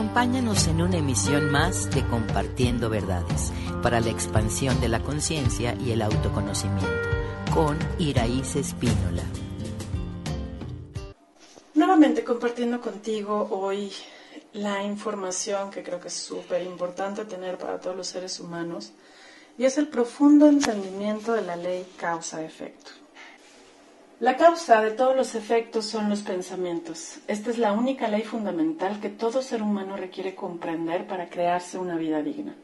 Acompáñanos en una emisión más de Compartiendo Verdades para la expansión de la conciencia y el autoconocimiento con Iraíz Espínola. Nuevamente compartiendo contigo hoy la información que creo que es súper importante tener para todos los seres humanos y es el profundo entendimiento de la ley causa-efecto. La causa de todos los efectos son los pensamientos. Esta es la única ley fundamental que todo ser humano requiere comprender para crearse una vida digna.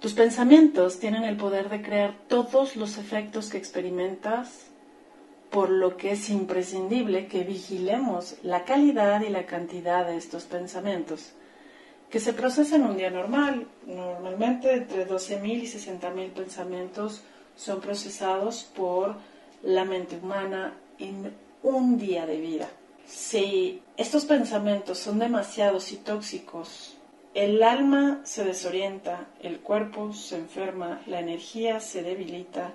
Tus pensamientos tienen el poder de crear todos los efectos que experimentas, por lo que es imprescindible que vigilemos la calidad y la cantidad de estos pensamientos, que se procesan un día normal. Normalmente entre 12.000 y 60.000 pensamientos son procesados por la mente humana en un día de vida. Si estos pensamientos son demasiados y tóxicos, el alma se desorienta, el cuerpo se enferma, la energía se debilita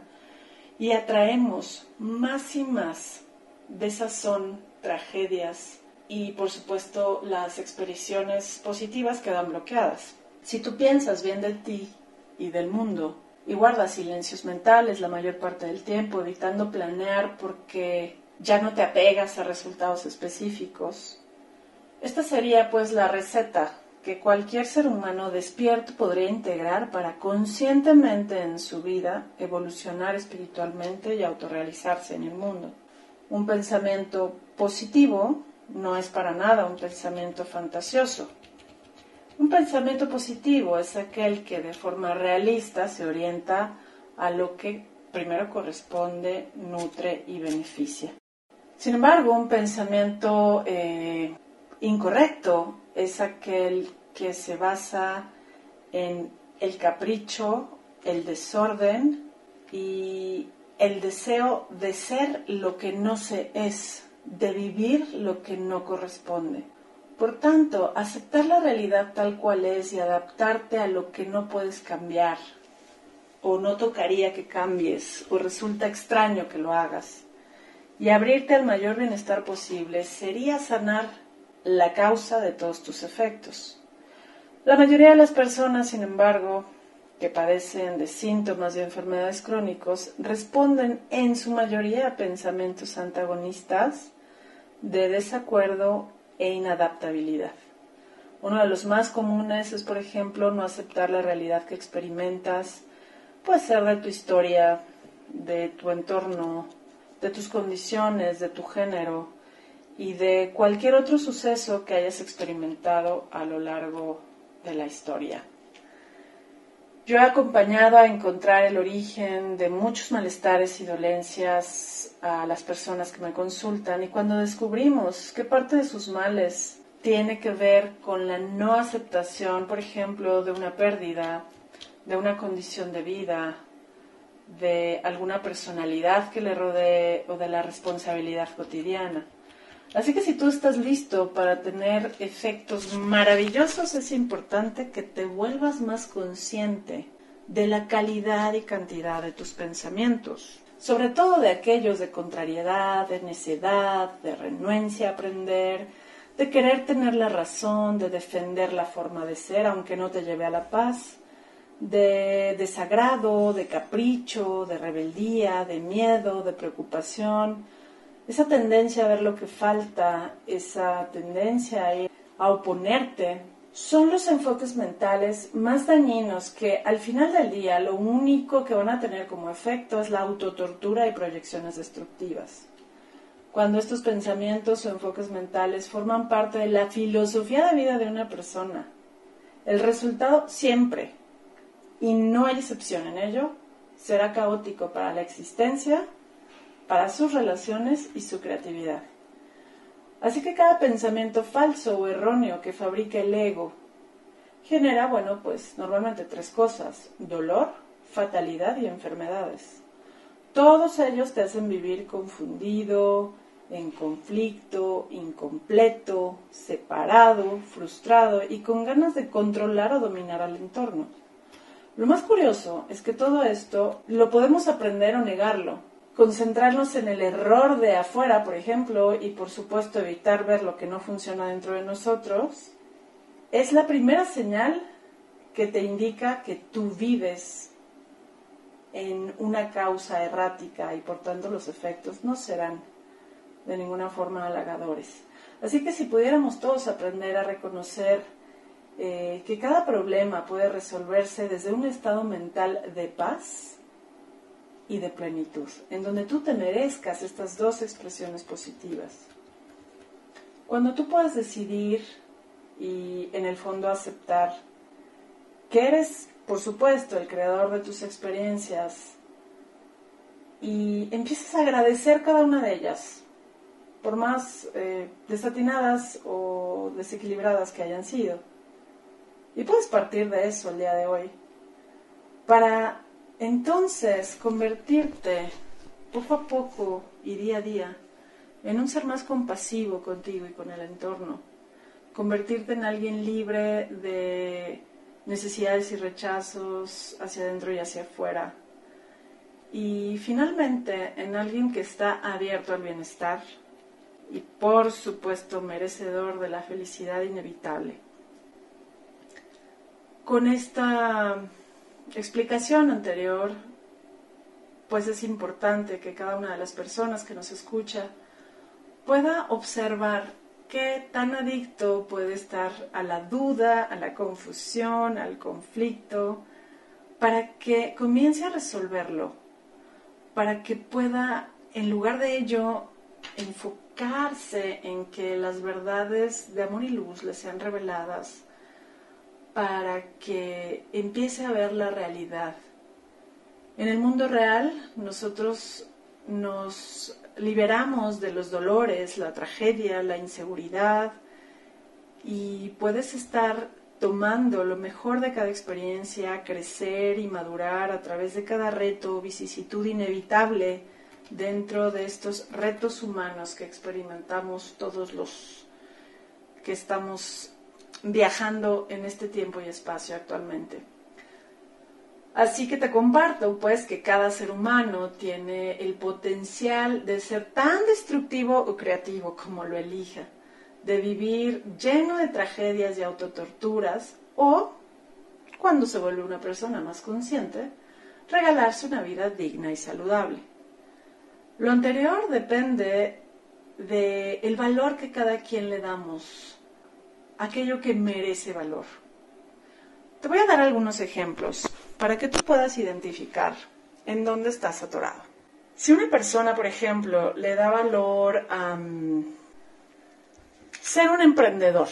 y atraemos más y más desazón, tragedias y por supuesto las expediciones positivas quedan bloqueadas. Si tú piensas bien de ti y del mundo y guarda silencios mentales la mayor parte del tiempo, evitando planear porque ya no te apegas a resultados específicos. Esta sería pues la receta que cualquier ser humano despierto podría integrar para conscientemente en su vida evolucionar espiritualmente y autorrealizarse en el mundo. Un pensamiento positivo no es para nada un pensamiento fantasioso. Un pensamiento positivo es aquel que de forma realista se orienta a lo que primero corresponde, nutre y beneficia. Sin embargo, un pensamiento eh, incorrecto es aquel que se basa en el capricho, el desorden y el deseo de ser lo que no se es, de vivir lo que no corresponde. Por tanto, aceptar la realidad tal cual es y adaptarte a lo que no puedes cambiar, o no tocaría que cambies, o resulta extraño que lo hagas, y abrirte al mayor bienestar posible sería sanar la causa de todos tus efectos. La mayoría de las personas, sin embargo, que padecen de síntomas de enfermedades crónicos, responden en su mayoría a pensamientos antagonistas de desacuerdo e inadaptabilidad. Uno de los más comunes es, por ejemplo, no aceptar la realidad que experimentas, puede ser de tu historia, de tu entorno, de tus condiciones, de tu género y de cualquier otro suceso que hayas experimentado a lo largo de la historia. Yo he acompañado a encontrar el origen de muchos malestares y dolencias a las personas que me consultan y cuando descubrimos qué parte de sus males tiene que ver con la no aceptación, por ejemplo, de una pérdida, de una condición de vida, de alguna personalidad que le rodee o de la responsabilidad cotidiana. Así que si tú estás listo para tener efectos maravillosos, es importante que te vuelvas más consciente de la calidad y cantidad de tus pensamientos, sobre todo de aquellos de contrariedad, de necedad, de renuencia a aprender, de querer tener la razón, de defender la forma de ser aunque no te lleve a la paz, de desagrado, de capricho, de rebeldía, de miedo, de preocupación, esa tendencia a ver lo que falta, esa tendencia a oponerte, son los enfoques mentales más dañinos que al final del día lo único que van a tener como efecto es la autotortura y proyecciones destructivas. Cuando estos pensamientos o enfoques mentales forman parte de la filosofía de vida de una persona, el resultado siempre, y no hay excepción en ello, será caótico para la existencia para sus relaciones y su creatividad. Así que cada pensamiento falso o erróneo que fabrica el ego genera, bueno, pues normalmente tres cosas, dolor, fatalidad y enfermedades. Todos ellos te hacen vivir confundido, en conflicto, incompleto, separado, frustrado y con ganas de controlar o dominar al entorno. Lo más curioso es que todo esto lo podemos aprender o negarlo, concentrarnos en el error de afuera, por ejemplo, y por supuesto evitar ver lo que no funciona dentro de nosotros, es la primera señal que te indica que tú vives en una causa errática y por tanto los efectos no serán de ninguna forma halagadores. Así que si pudiéramos todos aprender a reconocer eh, que cada problema puede resolverse desde un estado mental de paz y de plenitud, en donde tú te merezcas estas dos expresiones positivas. Cuando tú puedas decidir y en el fondo aceptar que eres, por supuesto, el creador de tus experiencias y empiezas a agradecer cada una de ellas, por más eh, desatinadas o desequilibradas que hayan sido. Y puedes partir de eso el día de hoy, para entonces convertirte poco a poco y día a día en un ser más compasivo contigo y con el entorno, convertirte en alguien libre de necesidades y rechazos hacia adentro y hacia afuera. Y finalmente en alguien que está abierto al bienestar y por supuesto merecedor de la felicidad inevitable. Con esta explicación anterior, pues es importante que cada una de las personas que nos escucha pueda observar qué tan adicto puede estar a la duda, a la confusión, al conflicto, para que comience a resolverlo, para que pueda, en lugar de ello, enfocarse en que las verdades de amor y luz le sean reveladas, para que empiece a ver la realidad. En el mundo real, nosotros nos liberamos de los dolores, la tragedia, la inseguridad y puedes estar tomando lo mejor de cada experiencia, crecer y madurar a través de cada reto, vicisitud inevitable dentro de estos retos humanos que experimentamos todos los que estamos viajando en este tiempo y espacio actualmente. Así que te comparto, pues, que cada ser humano tiene el potencial de ser tan destructivo o creativo como lo elija, de vivir lleno de tragedias y autotorturas, o, cuando se vuelve una persona más consciente, regalarse una vida digna y saludable. Lo anterior depende del el valor que cada quien le damos, aquello que merece valor. Te voy a dar algunos ejemplos para que tú puedas identificar en dónde estás atorado. Si una persona, por ejemplo, le da valor a ser un emprendedor,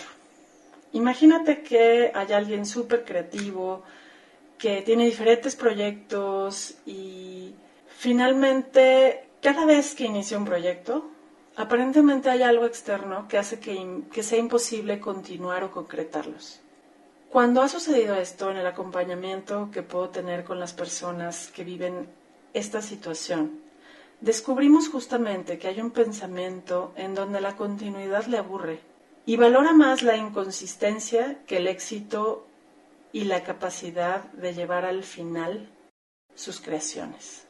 imagínate que hay alguien súper creativo, que tiene diferentes proyectos y finalmente cada vez que inicia un proyecto, aparentemente hay algo externo que hace que, que sea imposible continuar o concretarlos. Cuando ha sucedido esto en el acompañamiento que puedo tener con las personas que viven esta situación, descubrimos justamente que hay un pensamiento en donde la continuidad le aburre y valora más la inconsistencia que el éxito y la capacidad de llevar al final sus creaciones.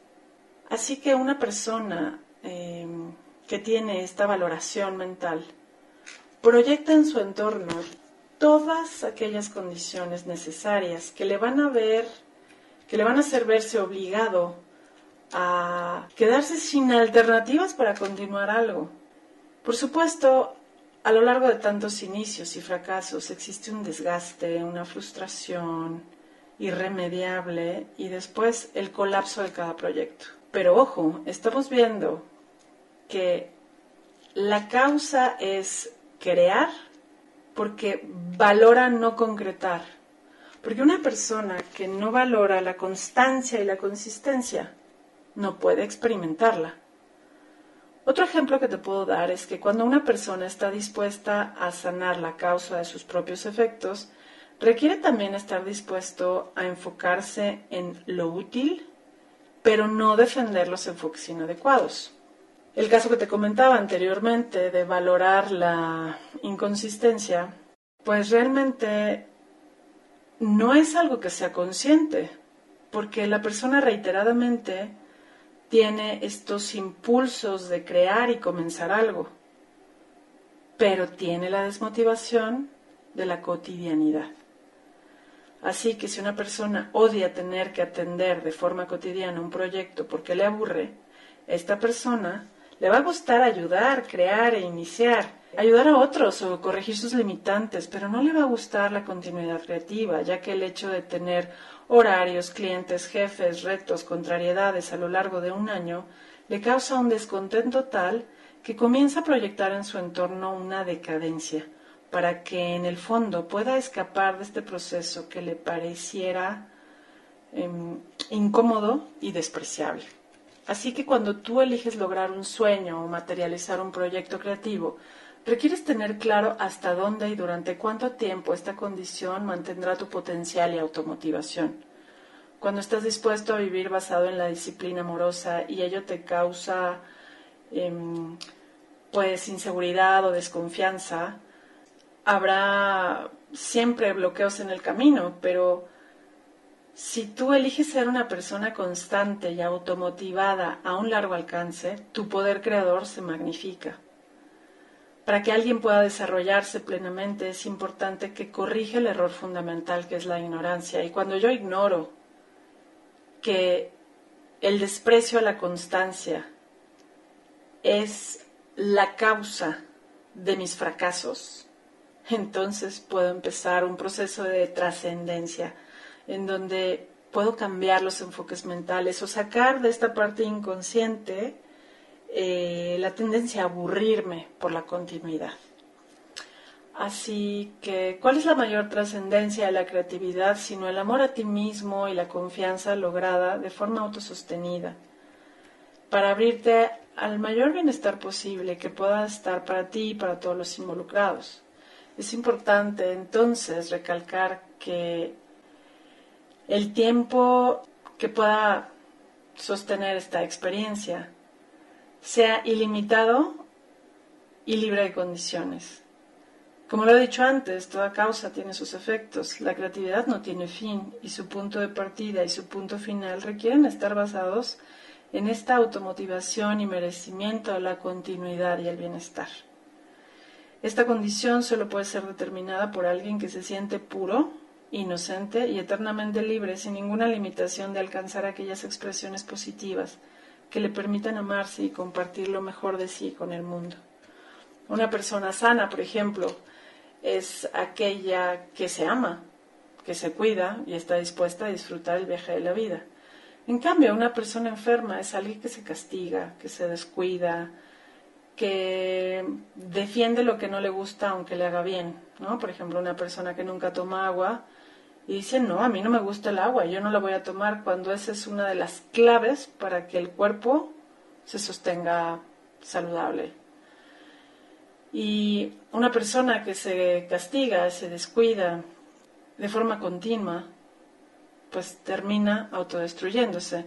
Así que una persona em, que tiene esta valoración mental proyecta en su entorno todas aquellas condiciones necesarias que le van a ver, que le van a hacer verse obligado a quedarse sin alternativas para continuar algo. Por supuesto, a lo largo de tantos inicios y fracasos existe un desgaste, una frustración irremediable y después el colapso de cada proyecto. Pero ojo, estamos viendo que la causa es crear porque valora no concretar. Porque una persona que no valora la constancia y la consistencia no puede experimentarla. Otro ejemplo que te puedo dar es que cuando una persona está dispuesta a sanar la causa de sus propios efectos, requiere también estar dispuesto a enfocarse en lo útil, pero no defender los enfoques inadecuados. El caso que te comentaba anteriormente de valorar la inconsistencia, pues realmente no es algo que sea consciente, porque la persona reiteradamente tiene estos impulsos de crear y comenzar algo, pero tiene la desmotivación de la cotidianidad. Así que si una persona odia tener que atender de forma cotidiana un proyecto porque le aburre, esta persona le va a gustar ayudar, crear e iniciar, ayudar a otros o corregir sus limitantes, pero no le va a gustar la continuidad creativa, ya que el hecho de tener horarios, clientes, jefes, retos, contrariedades a lo largo de un año le causa un descontento tal que comienza a proyectar en su entorno una decadencia, para que en el fondo pueda escapar de este proceso que le pareciera em, incómodo y despreciable. Así que cuando tú eliges lograr un sueño o materializar un proyecto creativo, requieres tener claro hasta dónde y durante cuánto tiempo esta condición mantendrá tu potencial y automotivación. Cuando estás dispuesto a vivir basado en la disciplina amorosa y ello te causa em, pues inseguridad o desconfianza, habrá siempre bloqueos en el camino, pero si tú eliges ser una persona constante y automotivada a un largo alcance, tu poder creador se magnifica. Para que alguien pueda desarrollarse plenamente es importante que corrija el error fundamental que es la ignorancia. Y cuando yo ignoro que el desprecio a la constancia es la causa de mis fracasos, entonces puedo empezar un proceso de trascendencia en donde puedo cambiar los enfoques mentales o sacar de esta parte inconsciente eh, la tendencia a aburrirme por la continuidad. Así que, ¿cuál es la mayor trascendencia de la creatividad sino el amor a ti mismo y la confianza lograda de forma autosostenida? Para abrirte al mayor bienestar posible que pueda estar para ti y para todos los involucrados. Es importante entonces recalcar que el tiempo que pueda sostener esta experiencia sea ilimitado y libre de condiciones. Como lo he dicho antes, toda causa tiene sus efectos. La creatividad no tiene fin y su punto de partida y su punto final requieren estar basados en esta automotivación y merecimiento de la continuidad y el bienestar. Esta condición solo puede ser determinada por alguien que se siente puro, inocente y eternamente libre, sin ninguna limitación de alcanzar aquellas expresiones positivas que le permitan amarse y compartir lo mejor de sí con el mundo. Una persona sana, por ejemplo, es aquella que se ama, que se cuida y está dispuesta a disfrutar el viaje de la vida. En cambio, una persona enferma es alguien que se castiga, que se descuida, que defiende lo que no le gusta aunque le haga bien, ¿no? Por ejemplo, una persona que nunca toma agua y dice, no, a mí no me gusta el agua, yo no la voy a tomar, cuando esa es una de las claves para que el cuerpo se sostenga saludable. Y una persona que se castiga, se descuida de forma continua, pues termina autodestruyéndose.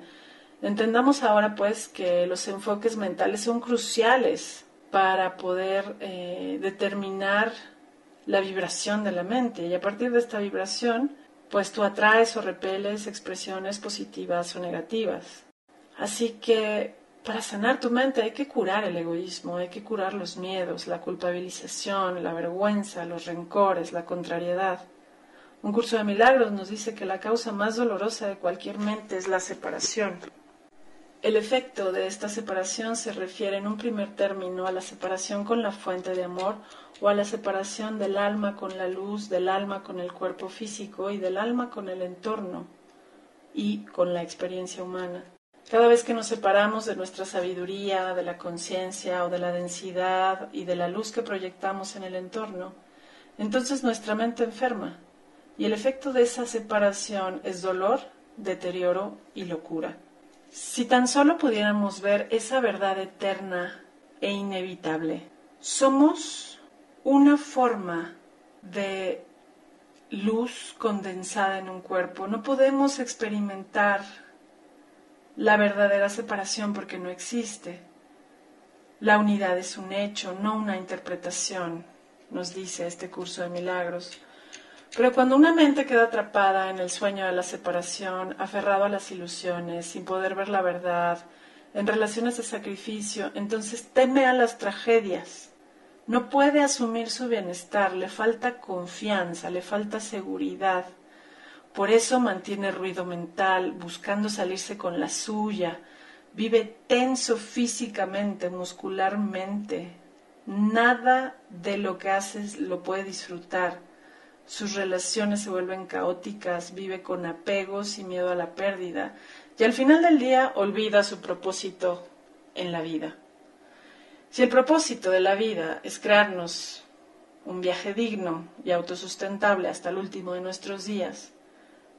Entendamos ahora pues que los enfoques mentales son cruciales para poder eh, determinar la vibración de la mente y a partir de esta vibración pues tú atraes o repeles expresiones positivas o negativas. Así que para sanar tu mente hay que curar el egoísmo, hay que curar los miedos, la culpabilización, la vergüenza, los rencores, la contrariedad. Un curso de milagros nos dice que la causa más dolorosa de cualquier mente es la separación. El efecto de esta separación se refiere en un primer término a la separación con la fuente de amor o a la separación del alma con la luz, del alma con el cuerpo físico y del alma con el entorno y con la experiencia humana. Cada vez que nos separamos de nuestra sabiduría, de la conciencia o de la densidad y de la luz que proyectamos en el entorno, entonces nuestra mente enferma y el efecto de esa separación es dolor, deterioro y locura. Si tan solo pudiéramos ver esa verdad eterna e inevitable, somos una forma de luz condensada en un cuerpo. No podemos experimentar la verdadera separación porque no existe. La unidad es un hecho, no una interpretación, nos dice este curso de milagros. Pero cuando una mente queda atrapada en el sueño de la separación, aferrado a las ilusiones, sin poder ver la verdad, en relaciones de sacrificio, entonces teme a las tragedias. no puede asumir su bienestar, le falta confianza, le falta seguridad. Por eso mantiene ruido mental, buscando salirse con la suya, vive tenso físicamente, muscularmente. Nada de lo que haces lo puede disfrutar. Sus relaciones se vuelven caóticas, vive con apegos y miedo a la pérdida, y al final del día olvida su propósito en la vida. Si el propósito de la vida es crearnos un viaje digno y autosustentable hasta el último de nuestros días,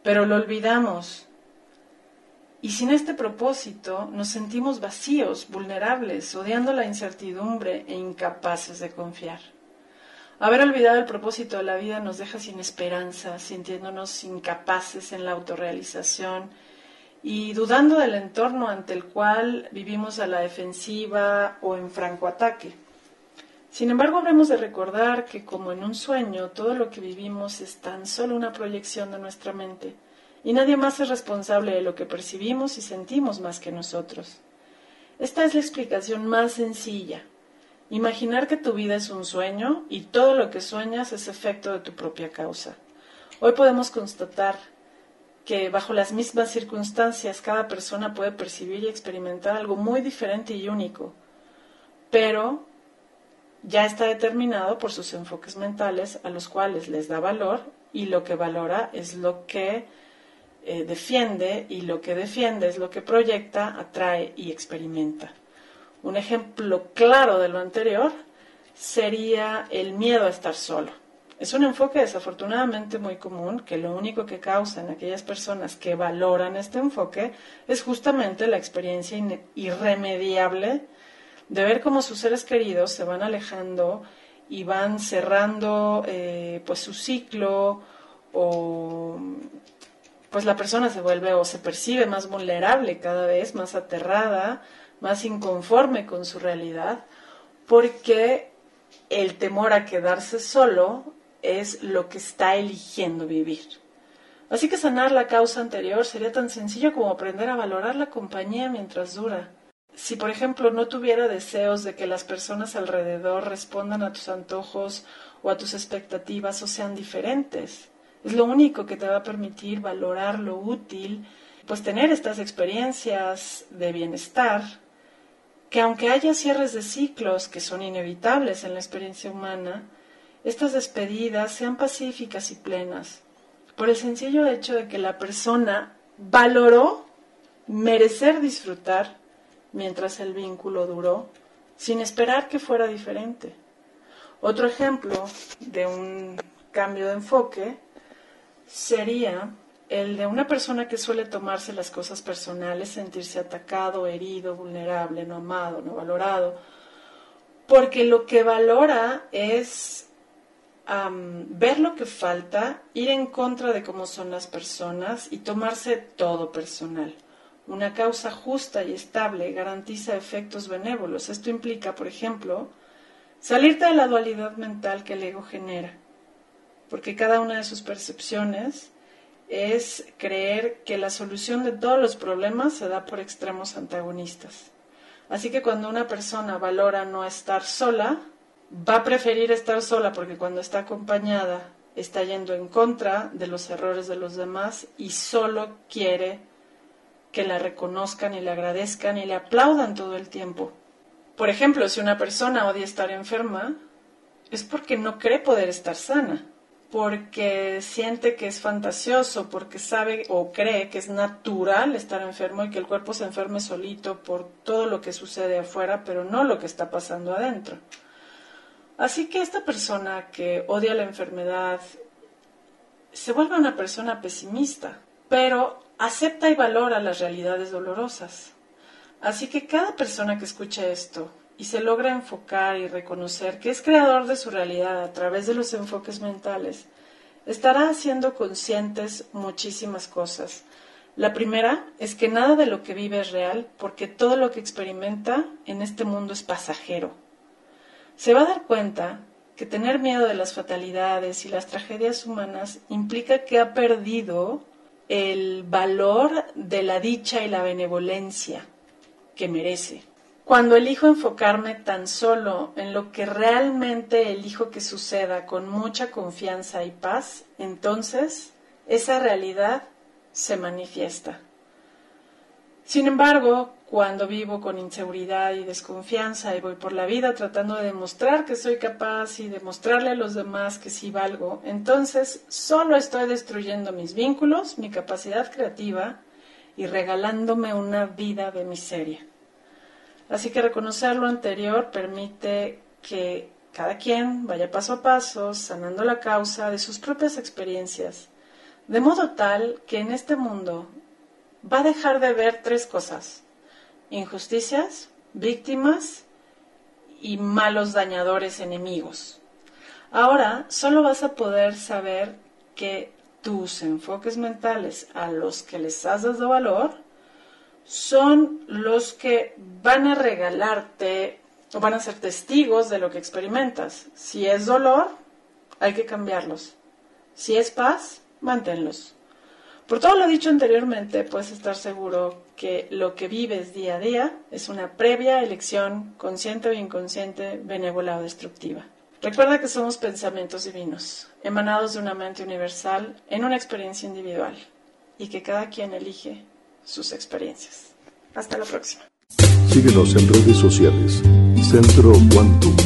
pero lo olvidamos y sin este propósito nos sentimos vacíos, vulnerables, odiando la incertidumbre e incapaces de confiar. Haber olvidado el propósito de la vida nos deja sin esperanza, sintiéndonos incapaces en la autorrealización y dudando del entorno ante el cual vivimos a la defensiva o en franco ataque. Sin embargo, habremos de recordar que como en un sueño, todo lo que vivimos es tan solo una proyección de nuestra mente y nadie más es responsable de lo que percibimos y sentimos más que nosotros. Esta es la explicación más sencilla. Imaginar que tu vida es un sueño y todo lo que sueñas es efecto de tu propia causa. Hoy podemos constatar que bajo las mismas circunstancias cada persona puede percibir y experimentar algo muy diferente y único, pero ya está determinado por sus enfoques mentales a los cuales les da valor y lo que valora es lo que eh, defiende y lo que defiende es lo que proyecta, atrae y experimenta. Un ejemplo claro de lo anterior sería el miedo a estar solo. Es un enfoque desafortunadamente muy común que lo único que causa en aquellas personas que valoran este enfoque es justamente la experiencia irremediable de ver cómo sus seres queridos se van alejando y van cerrando eh, pues su ciclo o pues la persona se vuelve o se percibe más vulnerable cada vez, más aterrada, más inconforme con su realidad, porque el temor a quedarse solo es lo que está eligiendo vivir. Así que sanar la causa anterior sería tan sencillo como aprender a valorar la compañía mientras dura. Si, por ejemplo, no tuviera deseos de que las personas alrededor respondan a tus antojos o a tus expectativas o sean diferentes, es lo único que te va a permitir valorar lo útil, pues tener estas experiencias de bienestar, que aunque haya cierres de ciclos que son inevitables en la experiencia humana, estas despedidas sean pacíficas y plenas, por el sencillo hecho de que la persona valoró merecer disfrutar mientras el vínculo duró, sin esperar que fuera diferente. Otro ejemplo de un cambio de enfoque sería el de una persona que suele tomarse las cosas personales, sentirse atacado, herido, vulnerable, no amado, no valorado, porque lo que valora es ver lo que falta, ir en contra de cómo son las personas y tomarse todo personal. Una causa justa y estable garantiza efectos benévolos. Esto implica, por ejemplo, salirte de la dualidad mental que el ego genera, porque cada una de sus percepciones es creer que la solución de todos los problemas se da por extremos antagonistas. Así que cuando una persona valora no estar sola, va a preferir estar sola porque cuando está acompañada está yendo en contra de los errores de los demás y solo quiere que la reconozcan y le agradezcan y le aplaudan todo el tiempo. Por ejemplo, si una persona odia estar enferma, es porque no cree poder estar sana, porque siente que es fantasioso, porque sabe o cree que es natural estar enfermo y que el cuerpo se enferme solito por todo lo que sucede afuera, pero no lo que está pasando adentro. Así que esta persona que odia la enfermedad se vuelve una persona pesimista, pero acepta y valora las realidades dolorosas. Así que cada persona que escucha esto y se logra enfocar y reconocer que es creador de su realidad a través de los enfoques mentales, estará haciendo conscientes muchísimas cosas. La primera es que nada de lo que vive es real porque todo lo que experimenta en este mundo es pasajero se va a dar cuenta que tener miedo de las fatalidades y las tragedias humanas implica que ha perdido el valor de la dicha y la benevolencia que merece. Cuando elijo enfocarme tan solo en lo que realmente elijo que suceda con mucha confianza y paz, entonces esa realidad se manifiesta. Sin embargo, cuando vivo con inseguridad y desconfianza y voy por la vida tratando de demostrar que soy capaz y demostrarle a los demás que sí valgo, entonces solo estoy destruyendo mis vínculos, mi capacidad creativa y regalándome una vida de miseria. Así que reconocer lo anterior permite que cada quien vaya paso a paso sanando la causa de sus propias experiencias, de modo tal que en este mundo va a dejar de ver tres cosas, injusticias, víctimas y malos dañadores enemigos. Ahora solo vas a poder saber que tus enfoques mentales a los que les has dado valor son los que van a regalarte o van a ser testigos de lo que experimentas. Si es dolor, hay que cambiarlos. Si es paz, manténlos. Por todo lo dicho anteriormente, puedes estar seguro que lo que vives día a día es una previa elección, consciente o inconsciente, benévola o destructiva. Recuerda que somos pensamientos divinos, emanados de una mente universal en una experiencia individual, y que cada quien elige sus experiencias. Hasta la próxima. Síguenos en redes sociales. Centro Quantum.